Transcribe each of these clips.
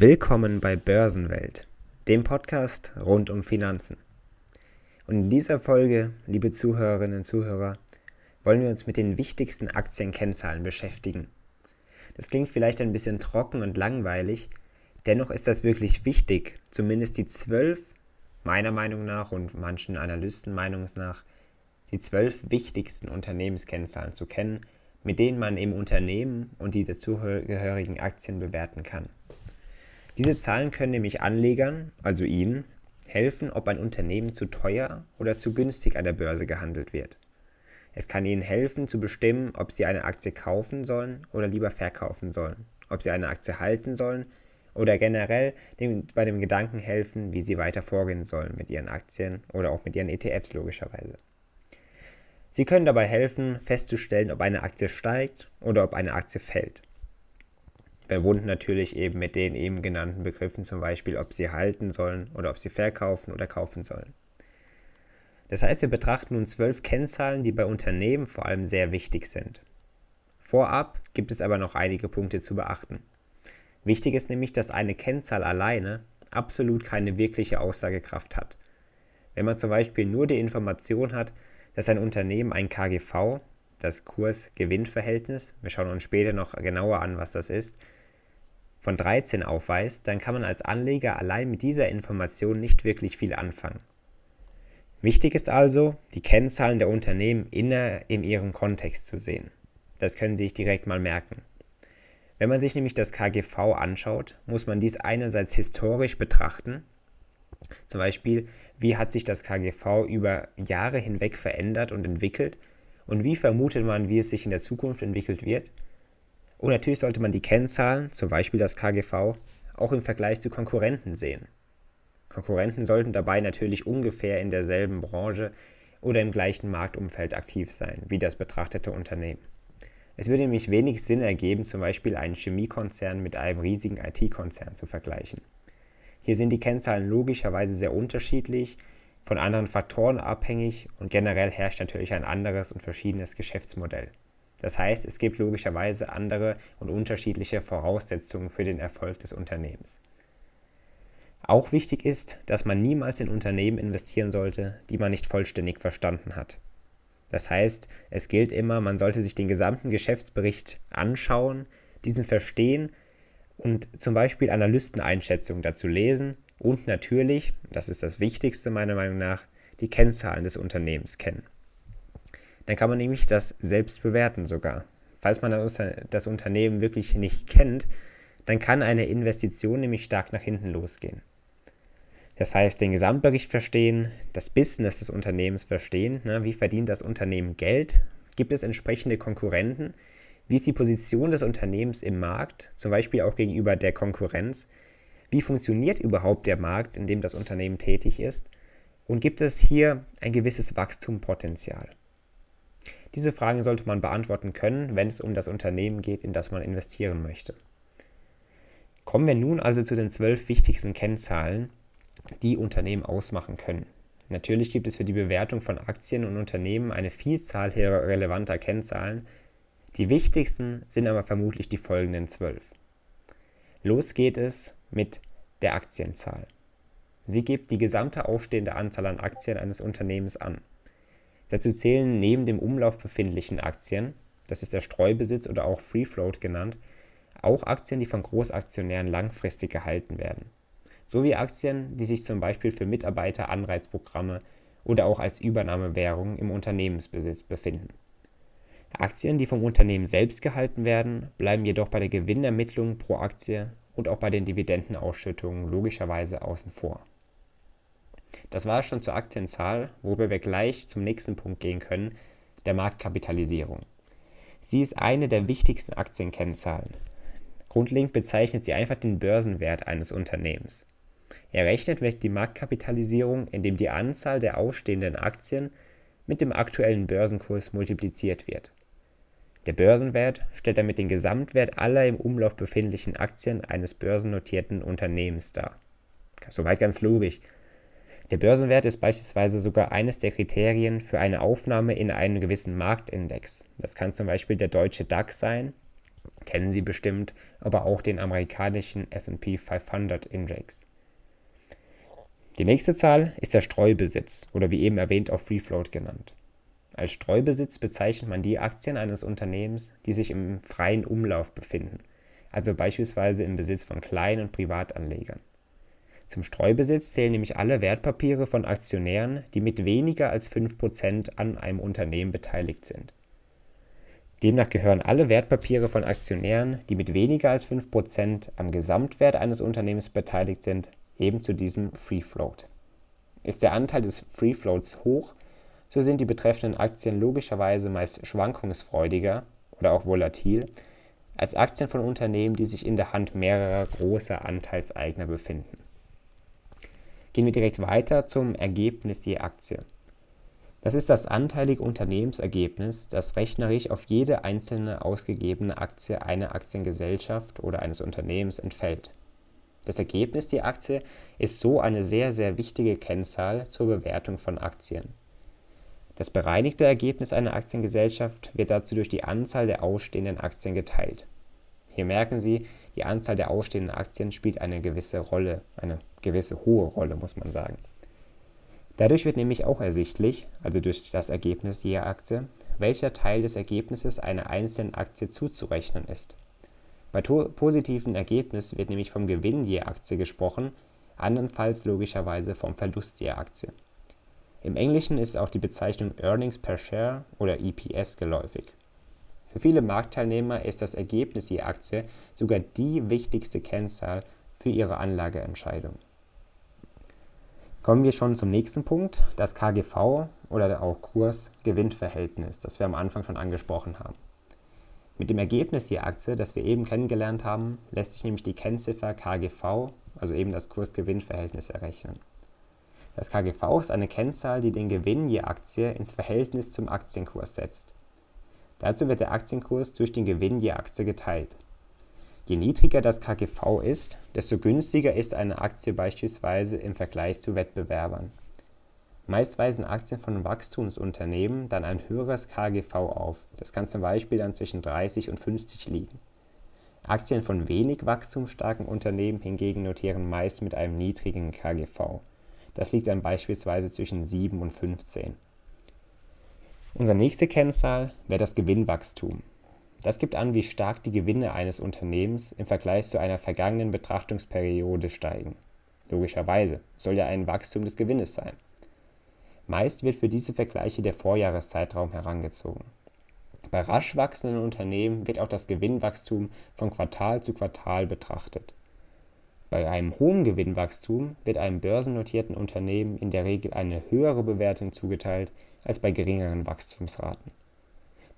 Willkommen bei Börsenwelt, dem Podcast rund um Finanzen. Und in dieser Folge, liebe Zuhörerinnen und Zuhörer, wollen wir uns mit den wichtigsten Aktienkennzahlen beschäftigen. Das klingt vielleicht ein bisschen trocken und langweilig, dennoch ist das wirklich wichtig, zumindest die zwölf, meiner Meinung nach und manchen Analysten Meinung nach, die zwölf wichtigsten Unternehmenskennzahlen zu kennen, mit denen man im Unternehmen und die dazugehörigen Aktien bewerten kann. Diese Zahlen können nämlich Anlegern, also Ihnen, helfen, ob ein Unternehmen zu teuer oder zu günstig an der Börse gehandelt wird. Es kann Ihnen helfen zu bestimmen, ob Sie eine Aktie kaufen sollen oder lieber verkaufen sollen, ob Sie eine Aktie halten sollen oder generell dem, bei dem Gedanken helfen, wie Sie weiter vorgehen sollen mit Ihren Aktien oder auch mit Ihren ETFs logischerweise. Sie können dabei helfen, festzustellen, ob eine Aktie steigt oder ob eine Aktie fällt verbunden natürlich eben mit den eben genannten Begriffen, zum Beispiel, ob sie halten sollen oder ob sie verkaufen oder kaufen sollen. Das heißt, wir betrachten nun zwölf Kennzahlen, die bei Unternehmen vor allem sehr wichtig sind. Vorab gibt es aber noch einige Punkte zu beachten. Wichtig ist nämlich, dass eine Kennzahl alleine absolut keine wirkliche Aussagekraft hat. Wenn man zum Beispiel nur die Information hat, dass ein Unternehmen ein KGV, das Kurs-Gewinn-Verhältnis, wir schauen uns später noch genauer an, was das ist, von 13 aufweist, dann kann man als Anleger allein mit dieser Information nicht wirklich viel anfangen. Wichtig ist also, die Kennzahlen der Unternehmen inner in ihrem Kontext zu sehen. Das können Sie sich direkt mal merken. Wenn man sich nämlich das KGV anschaut, muss man dies einerseits historisch betrachten, zum Beispiel, wie hat sich das KGV über Jahre hinweg verändert und entwickelt und wie vermutet man, wie es sich in der Zukunft entwickelt wird, und natürlich sollte man die Kennzahlen, zum Beispiel das KGV, auch im Vergleich zu Konkurrenten sehen. Konkurrenten sollten dabei natürlich ungefähr in derselben Branche oder im gleichen Marktumfeld aktiv sein wie das betrachtete Unternehmen. Es würde nämlich wenig Sinn ergeben, zum Beispiel einen Chemiekonzern mit einem riesigen IT-Konzern zu vergleichen. Hier sind die Kennzahlen logischerweise sehr unterschiedlich, von anderen Faktoren abhängig und generell herrscht natürlich ein anderes und verschiedenes Geschäftsmodell. Das heißt, es gibt logischerweise andere und unterschiedliche Voraussetzungen für den Erfolg des Unternehmens. Auch wichtig ist, dass man niemals in Unternehmen investieren sollte, die man nicht vollständig verstanden hat. Das heißt, es gilt immer, man sollte sich den gesamten Geschäftsbericht anschauen, diesen verstehen und zum Beispiel Analysteneinschätzungen dazu lesen und natürlich, das ist das Wichtigste meiner Meinung nach, die Kennzahlen des Unternehmens kennen. Dann kann man nämlich das selbst bewerten sogar. Falls man das Unternehmen wirklich nicht kennt, dann kann eine Investition nämlich stark nach hinten losgehen. Das heißt, den Gesamtbericht verstehen, das Business des Unternehmens verstehen, ne, wie verdient das Unternehmen Geld, gibt es entsprechende Konkurrenten, wie ist die Position des Unternehmens im Markt, zum Beispiel auch gegenüber der Konkurrenz, wie funktioniert überhaupt der Markt, in dem das Unternehmen tätig ist und gibt es hier ein gewisses Wachstumspotenzial. Diese Fragen sollte man beantworten können, wenn es um das Unternehmen geht, in das man investieren möchte. Kommen wir nun also zu den zwölf wichtigsten Kennzahlen, die Unternehmen ausmachen können. Natürlich gibt es für die Bewertung von Aktien und Unternehmen eine Vielzahl relevanter Kennzahlen. Die wichtigsten sind aber vermutlich die folgenden zwölf. Los geht es mit der Aktienzahl. Sie gibt die gesamte aufstehende Anzahl an Aktien eines Unternehmens an. Dazu zählen neben dem Umlauf befindlichen Aktien, das ist der Streubesitz oder auch Free Float genannt, auch Aktien, die von Großaktionären langfristig gehalten werden, sowie Aktien, die sich zum Beispiel für Mitarbeiteranreizprogramme oder auch als Übernahmewährung im Unternehmensbesitz befinden. Aktien, die vom Unternehmen selbst gehalten werden, bleiben jedoch bei der Gewinnermittlung pro Aktie und auch bei den Dividendenausschüttungen logischerweise außen vor. Das war schon zur Aktienzahl, worüber wir gleich zum nächsten Punkt gehen können, der Marktkapitalisierung. Sie ist eine der wichtigsten Aktienkennzahlen. Grundlegend bezeichnet sie einfach den Börsenwert eines Unternehmens. Errechnet wird die Marktkapitalisierung, indem die Anzahl der ausstehenden Aktien mit dem aktuellen Börsenkurs multipliziert wird. Der Börsenwert stellt damit den Gesamtwert aller im Umlauf befindlichen Aktien eines börsennotierten Unternehmens dar. Soweit ganz logisch. Der Börsenwert ist beispielsweise sogar eines der Kriterien für eine Aufnahme in einen gewissen Marktindex. Das kann zum Beispiel der deutsche DAX sein kennen Sie bestimmt, aber auch den amerikanischen SP 500 Index. Die nächste Zahl ist der Streubesitz oder wie eben erwähnt auch Free Float genannt. Als Streubesitz bezeichnet man die Aktien eines Unternehmens, die sich im freien Umlauf befinden, also beispielsweise im Besitz von Klein- und Privatanlegern. Zum Streubesitz zählen nämlich alle Wertpapiere von Aktionären, die mit weniger als 5% an einem Unternehmen beteiligt sind. Demnach gehören alle Wertpapiere von Aktionären, die mit weniger als 5% am Gesamtwert eines Unternehmens beteiligt sind, eben zu diesem Free Float. Ist der Anteil des Free Floats hoch, so sind die betreffenden Aktien logischerweise meist schwankungsfreudiger oder auch volatil als Aktien von Unternehmen, die sich in der Hand mehrerer großer Anteilseigner befinden. Gehen wir direkt weiter zum Ergebnis je Aktie. Das ist das anteilige Unternehmensergebnis, das rechnerisch auf jede einzelne ausgegebene Aktie einer Aktiengesellschaft oder eines Unternehmens entfällt. Das Ergebnis je Aktie ist so eine sehr, sehr wichtige Kennzahl zur Bewertung von Aktien. Das bereinigte Ergebnis einer Aktiengesellschaft wird dazu durch die Anzahl der ausstehenden Aktien geteilt. Hier merken Sie, die Anzahl der ausstehenden Aktien spielt eine gewisse Rolle, eine gewisse hohe Rolle, muss man sagen. Dadurch wird nämlich auch ersichtlich, also durch das Ergebnis je Aktie, welcher Teil des Ergebnisses einer einzelnen Aktie zuzurechnen ist. Bei positiven Ergebnis wird nämlich vom Gewinn je Aktie gesprochen, andernfalls logischerweise vom Verlust je Aktie. Im Englischen ist auch die Bezeichnung Earnings per Share oder EPS geläufig. Für viele Marktteilnehmer ist das Ergebnis je Aktie sogar die wichtigste Kennzahl für ihre Anlageentscheidung. Kommen wir schon zum nächsten Punkt, das KGV oder auch Kurs-Gewinn-Verhältnis, das wir am Anfang schon angesprochen haben. Mit dem Ergebnis je Aktie, das wir eben kennengelernt haben, lässt sich nämlich die Kennziffer KGV, also eben das Kurs-Gewinn-Verhältnis, errechnen. Das KGV ist eine Kennzahl, die den Gewinn je Aktie ins Verhältnis zum Aktienkurs setzt. Dazu wird der Aktienkurs durch den Gewinn je Aktie geteilt. Je niedriger das KGV ist, desto günstiger ist eine Aktie beispielsweise im Vergleich zu Wettbewerbern. Meist weisen Aktien von Wachstumsunternehmen dann ein höheres KGV auf. Das kann zum Beispiel dann zwischen 30 und 50 liegen. Aktien von wenig wachstumsstarken Unternehmen hingegen notieren meist mit einem niedrigen KGV. Das liegt dann beispielsweise zwischen 7 und 15. Unsere nächste Kennzahl wäre das Gewinnwachstum. Das gibt an, wie stark die Gewinne eines Unternehmens im Vergleich zu einer vergangenen Betrachtungsperiode steigen. Logischerweise soll ja ein Wachstum des Gewinnes sein. Meist wird für diese Vergleiche der Vorjahreszeitraum herangezogen. Bei rasch wachsenden Unternehmen wird auch das Gewinnwachstum von Quartal zu Quartal betrachtet. Bei einem hohen Gewinnwachstum wird einem börsennotierten Unternehmen in der Regel eine höhere Bewertung zugeteilt als bei geringeren Wachstumsraten.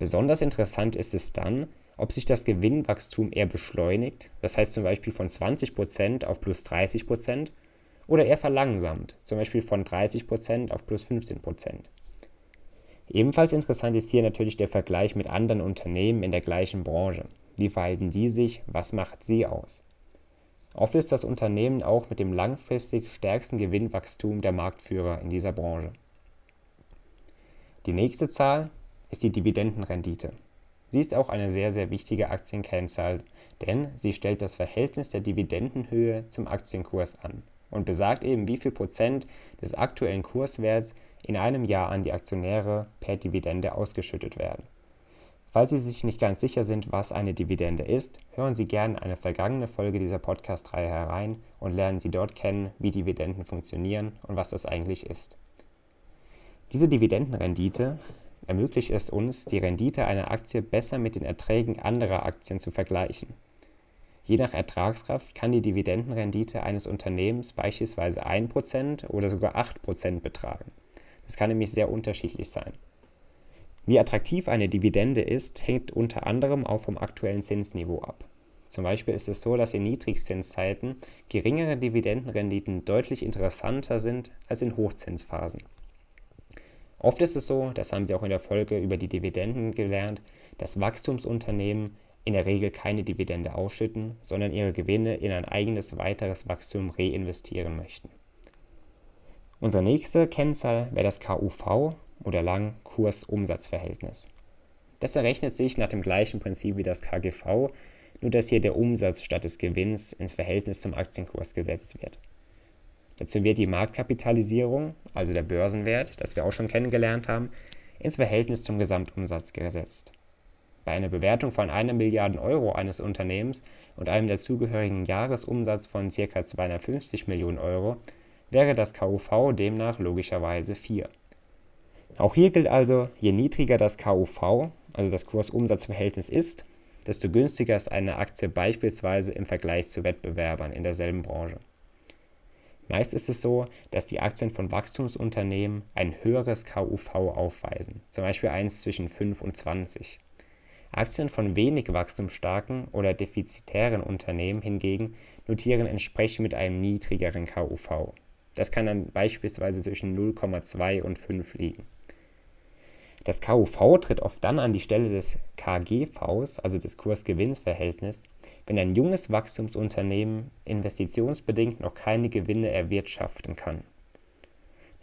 Besonders interessant ist es dann, ob sich das Gewinnwachstum eher beschleunigt, das heißt zum Beispiel von 20% auf plus 30%, oder eher verlangsamt, zum Beispiel von 30% auf plus 15%. Ebenfalls interessant ist hier natürlich der Vergleich mit anderen Unternehmen in der gleichen Branche. Wie verhalten die sich? Was macht sie aus? Oft ist das Unternehmen auch mit dem langfristig stärksten Gewinnwachstum der Marktführer in dieser Branche. Die nächste Zahl ist die Dividendenrendite. Sie ist auch eine sehr, sehr wichtige Aktienkennzahl, denn sie stellt das Verhältnis der Dividendenhöhe zum Aktienkurs an und besagt eben, wie viel Prozent des aktuellen Kurswerts in einem Jahr an die Aktionäre per Dividende ausgeschüttet werden. Falls Sie sich nicht ganz sicher sind, was eine Dividende ist, hören Sie gerne eine vergangene Folge dieser Podcast-Reihe herein und lernen Sie dort kennen, wie Dividenden funktionieren und was das eigentlich ist. Diese Dividendenrendite ermöglicht es uns, die Rendite einer Aktie besser mit den Erträgen anderer Aktien zu vergleichen. Je nach Ertragskraft kann die Dividendenrendite eines Unternehmens beispielsweise 1% oder sogar 8% betragen. Das kann nämlich sehr unterschiedlich sein. Wie attraktiv eine Dividende ist, hängt unter anderem auch vom aktuellen Zinsniveau ab. Zum Beispiel ist es so, dass in Niedrigzinszeiten geringere Dividendenrenditen deutlich interessanter sind als in Hochzinsphasen. Oft ist es so, das haben Sie auch in der Folge über die Dividenden gelernt, dass Wachstumsunternehmen in der Regel keine Dividende ausschütten, sondern ihre Gewinne in ein eigenes weiteres Wachstum reinvestieren möchten. Unsere nächste Kennzahl wäre das KUV oder lang Kurs-Umsatz-Verhältnis. Das errechnet sich nach dem gleichen Prinzip wie das KGV, nur dass hier der Umsatz statt des Gewinns ins Verhältnis zum Aktienkurs gesetzt wird. Dazu wird die Marktkapitalisierung, also der Börsenwert, das wir auch schon kennengelernt haben, ins Verhältnis zum Gesamtumsatz gesetzt. Bei einer Bewertung von einer Milliarde Euro eines Unternehmens und einem dazugehörigen Jahresumsatz von ca. 250 Millionen Euro wäre das KUV demnach logischerweise 4. Auch hier gilt also, je niedriger das KUV, also das Kursumsatzverhältnis ist, desto günstiger ist eine Aktie beispielsweise im Vergleich zu Wettbewerbern in derselben Branche. Meist ist es so, dass die Aktien von Wachstumsunternehmen ein höheres KUV aufweisen, zum Beispiel eins zwischen 5 und 20. Aktien von wenig wachstumsstarken oder defizitären Unternehmen hingegen notieren entsprechend mit einem niedrigeren KUV. Das kann dann beispielsweise zwischen 0,2 und 5 liegen. Das KUV tritt oft dann an die Stelle des KGVs, also des Kurs-Gewinn-Verhältnisses, wenn ein junges Wachstumsunternehmen investitionsbedingt noch keine Gewinne erwirtschaften kann.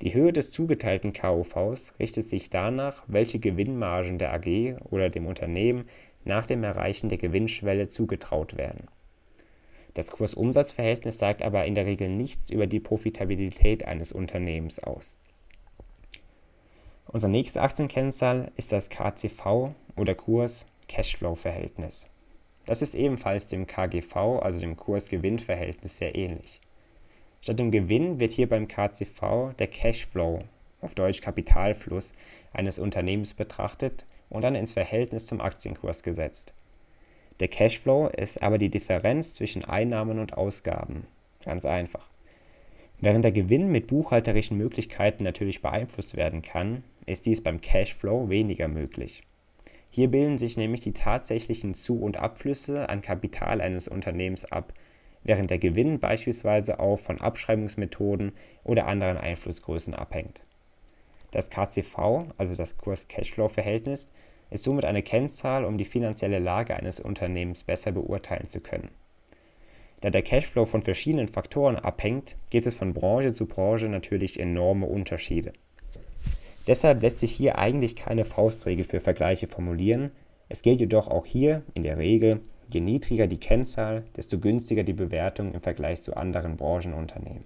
Die Höhe des zugeteilten KUVs richtet sich danach, welche Gewinnmargen der AG oder dem Unternehmen nach dem Erreichen der Gewinnschwelle zugetraut werden. Das Kursumsatzverhältnis sagt aber in der Regel nichts über die Profitabilität eines Unternehmens aus Unsere nächste Aktienkennzahl ist das KCV oder Kurs-Cashflow-Verhältnis. Das ist ebenfalls dem KGV, also dem Kurs-Gewinn-Verhältnis, sehr ähnlich. Statt dem Gewinn wird hier beim KCV der Cashflow, auf Deutsch Kapitalfluss, eines Unternehmens betrachtet und dann ins Verhältnis zum Aktienkurs gesetzt. Der Cashflow ist aber die Differenz zwischen Einnahmen und Ausgaben. Ganz einfach. Während der Gewinn mit buchhalterischen Möglichkeiten natürlich beeinflusst werden kann, ist dies beim Cashflow weniger möglich. Hier bilden sich nämlich die tatsächlichen Zu- und Abflüsse an Kapital eines Unternehmens ab, während der Gewinn beispielsweise auch von Abschreibungsmethoden oder anderen Einflussgrößen abhängt. Das KCV, also das Kurs-Cashflow-Verhältnis, ist somit eine Kennzahl, um die finanzielle Lage eines Unternehmens besser beurteilen zu können. Da der Cashflow von verschiedenen Faktoren abhängt, gibt es von Branche zu Branche natürlich enorme Unterschiede. Deshalb lässt sich hier eigentlich keine Faustregel für Vergleiche formulieren, es gilt jedoch auch hier in der Regel, je niedriger die Kennzahl, desto günstiger die Bewertung im Vergleich zu anderen Branchenunternehmen.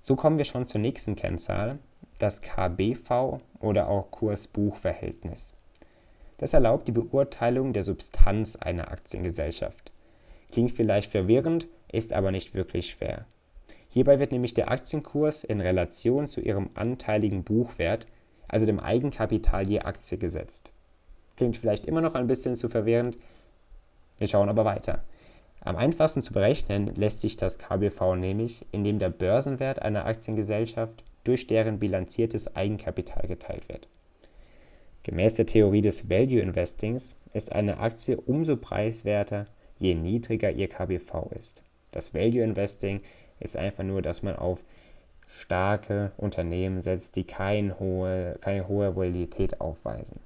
So kommen wir schon zur nächsten Kennzahl, das KBV oder auch Kurs-Buch-Verhältnis. Das erlaubt die Beurteilung der Substanz einer Aktiengesellschaft. Klingt vielleicht verwirrend, ist aber nicht wirklich schwer. Hierbei wird nämlich der Aktienkurs in Relation zu ihrem anteiligen Buchwert, also dem Eigenkapital je Aktie, gesetzt. Klingt vielleicht immer noch ein bisschen zu verwirrend, wir schauen aber weiter. Am einfachsten zu berechnen lässt sich das KBV nämlich, indem der Börsenwert einer Aktiengesellschaft durch deren bilanziertes Eigenkapital geteilt wird. Gemäß der Theorie des Value Investings ist eine Aktie umso preiswerter, je niedriger ihr KBV ist. Das Value Investing ist einfach nur, dass man auf starke Unternehmen setzt, die kein hohe, keine hohe Volatilität aufweisen.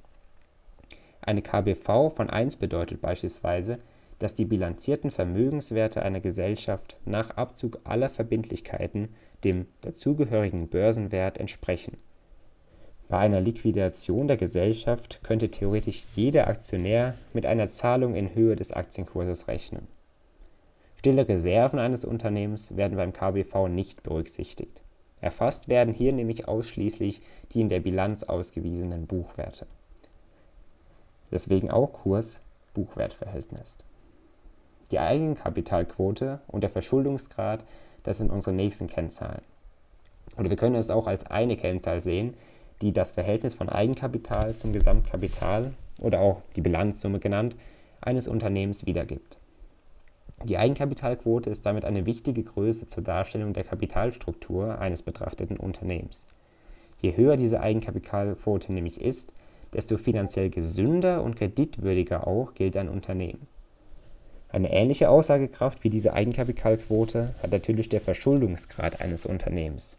Eine KBV von 1 bedeutet beispielsweise, dass die bilanzierten Vermögenswerte einer Gesellschaft nach Abzug aller Verbindlichkeiten dem dazugehörigen Börsenwert entsprechen. Bei einer Liquidation der Gesellschaft könnte theoretisch jeder Aktionär mit einer Zahlung in Höhe des Aktienkurses rechnen Stille Reserven eines Unternehmens werden beim KBV nicht berücksichtigt. Erfasst werden hier nämlich ausschließlich die in der Bilanz ausgewiesenen Buchwerte. Deswegen auch Kurs-Buchwertverhältnis. Die Eigenkapitalquote und der Verschuldungsgrad, das sind unsere nächsten Kennzahlen. Oder wir können es auch als eine Kennzahl sehen, die das Verhältnis von Eigenkapital zum Gesamtkapital oder auch die Bilanzsumme genannt eines Unternehmens wiedergibt. Die Eigenkapitalquote ist damit eine wichtige Größe zur Darstellung der Kapitalstruktur eines betrachteten Unternehmens. Je höher diese Eigenkapitalquote nämlich ist, desto finanziell gesünder und kreditwürdiger auch gilt ein Unternehmen. Eine ähnliche Aussagekraft wie diese Eigenkapitalquote hat natürlich der Verschuldungsgrad eines Unternehmens.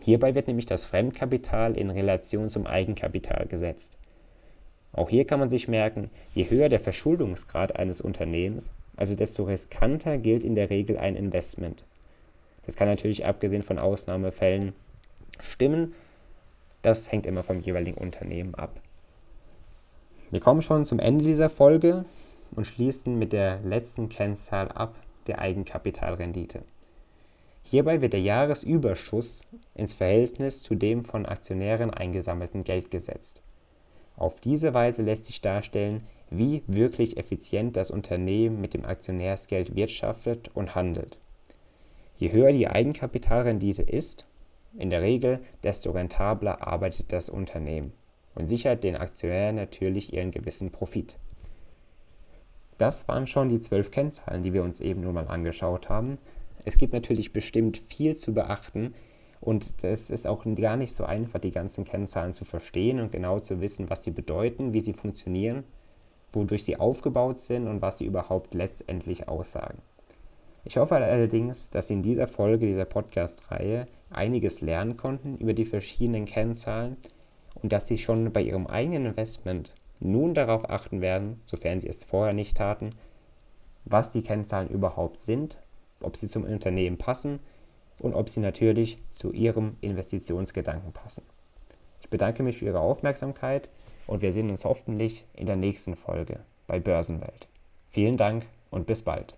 Hierbei wird nämlich das Fremdkapital in Relation zum Eigenkapital gesetzt. Auch hier kann man sich merken, je höher der Verschuldungsgrad eines Unternehmens, also desto riskanter gilt in der Regel ein Investment. Das kann natürlich abgesehen von Ausnahmefällen stimmen. Das hängt immer vom jeweiligen Unternehmen ab. wir kommen schon zum Ende dieser Folge und schließen mit der letzten Kennzahl ab, der Eigenkapitalrendite. Hierbei wird der Jahresüberschuss ins Verhältnis zu dem von Aktionären eingesammelten Geld gesetzt. Auf diese Weise lässt sich darstellen, wie wirklich effizient das Unternehmen mit dem Aktionärsgeld wirtschaftet und handelt. Je höher die Eigenkapitalrendite ist, in der Regel, desto rentabler arbeitet das Unternehmen und sichert den Aktionären natürlich ihren gewissen Profit. Das waren schon die zwölf Kennzahlen, die wir uns eben nur mal angeschaut haben. Es gibt natürlich bestimmt viel zu beachten und es ist auch gar nicht so einfach, die ganzen Kennzahlen zu verstehen und genau zu wissen, was sie bedeuten, wie sie funktionieren, wodurch sie aufgebaut sind und was sie überhaupt letztendlich aussagen. Ich hoffe allerdings, dass Sie in dieser Folge dieser Podcast-Reihe einiges lernen konnten über die verschiedenen Kennzahlen und dass Sie schon bei Ihrem eigenen Investment nun darauf achten werden, sofern Sie es vorher nicht taten, was die Kennzahlen überhaupt sind, ob sie zum Unternehmen passen und ob sie natürlich zu Ihrem Investitionsgedanken passen. Ich bedanke mich für Ihre Aufmerksamkeit und wir sehen uns hoffentlich in der nächsten Folge bei Börsenwelt. Vielen Dank und bis bald.